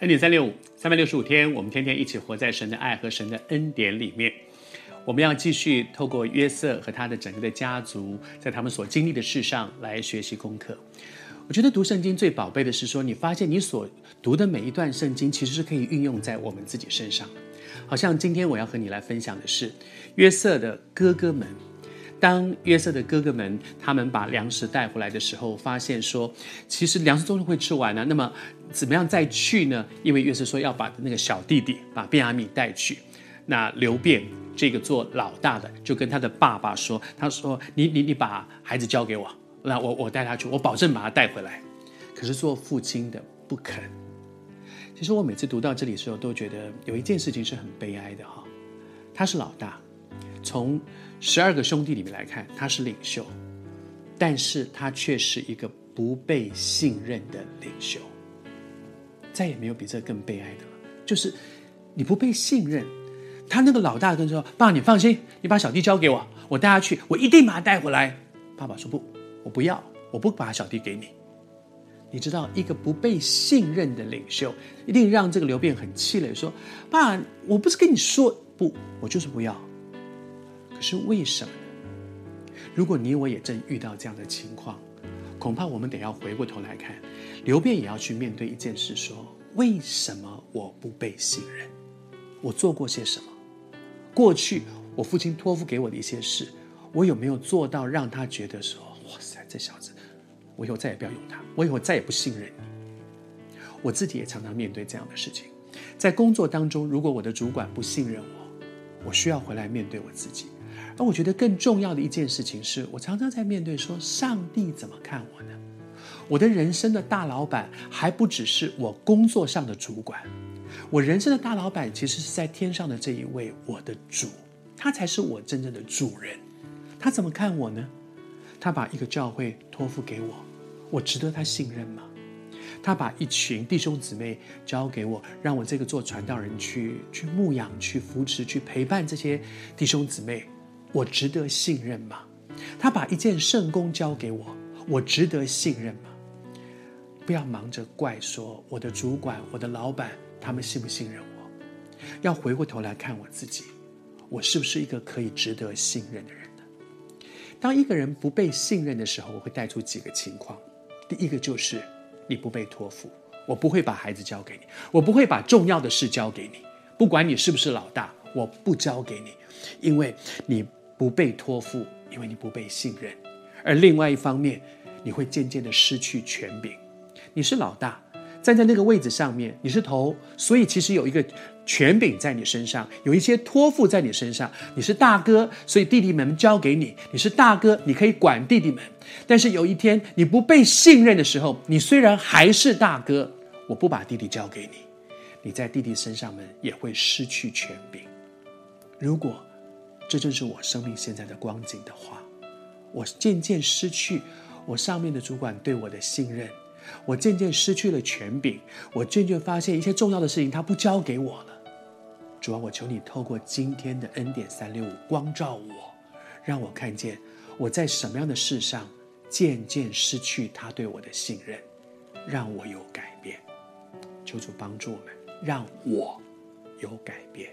恩典三六五，三百六十五天，我们天天一起活在神的爱和神的恩典里面。我们要继续透过约瑟和他的整个的家族，在他们所经历的事上来学习功课。我觉得读圣经最宝贝的是说，你发现你所读的每一段圣经，其实是可以运用在我们自己身上。好像今天我要和你来分享的是约瑟的哥哥们。当约瑟的哥哥们他们把粮食带回来的时候，发现说，其实粮食终究会吃完呢、那么怎么样再去呢？因为约瑟说要把那个小弟弟把便雅悯带去。那流便这个做老大的就跟他的爸爸说：“他说你你你把孩子交给我，那我我带他去，我保证把他带回来。”可是做父亲的不肯。其实我每次读到这里的时候，都觉得有一件事情是很悲哀的哈。他是老大，从十二个兄弟里面来看，他是领袖，但是他却是一个不被信任的领袖。再也没有比这更悲哀的了，就是你不被信任。他那个老大跟说：“爸，你放心，你把小弟交给我，我带他去，我一定把他带回来。”爸爸说：“不，我不要，我不把小弟给你。”你知道，一个不被信任的领袖，一定让这个刘辩很气馁，说：“爸，我不是跟你说不，我就是不要。”可是为什么呢？如果你我也正遇到这样的情况，恐怕我们得要回过头来看，刘辩也要去面对一件事：说为什么我不被信任？我做过些什么？过去我父亲托付给我的一些事，我有没有做到让他觉得说：哇塞，这小子，我以后再也不要用他，我以后再也不信任你。我自己也常常面对这样的事情，在工作当中，如果我的主管不信任我，我需要回来面对我自己。而我觉得更重要的一件事情是，我常常在面对说：上帝怎么看我呢？我的人生的大老板还不只是我工作上的主管，我人生的大老板其实是在天上的这一位我的主，他才是我真正的主人。他怎么看我呢？他把一个教会托付给我，我值得他信任吗？他把一群弟兄姊妹交给我，让我这个做传道人去去牧养、去扶持、去陪伴这些弟兄姊妹。我值得信任吗？他把一件圣工交给我，我值得信任吗？不要忙着怪说我的主管、我的老板他们信不信任我，要回过头来看我自己，我是不是一个可以值得信任的人呢？当一个人不被信任的时候，我会带出几个情况。第一个就是你不被托付，我不会把孩子交给你，我不会把重要的事交给你，不管你是不是老大，我不交给你，因为你。不被托付，因为你不被信任；而另外一方面，你会渐渐的失去权柄。你是老大，站在那个位置上面，你是头，所以其实有一个权柄在你身上，有一些托付在你身上。你是大哥，所以弟弟们交给你。你是大哥，你可以管弟弟们。但是有一天你不被信任的时候，你虽然还是大哥，我不把弟弟交给你，你在弟弟身上们也会失去权柄。如果这正是我生命现在的光景的话，我渐渐失去我上面的主管对我的信任，我渐渐失去了权柄，我渐渐发现一些重要的事情他不交给我了。主啊，我求你透过今天的恩典三六五光照我，让我看见我在什么样的事上渐渐失去他对我的信任，让我有改变。求主帮助我们，让我有改变。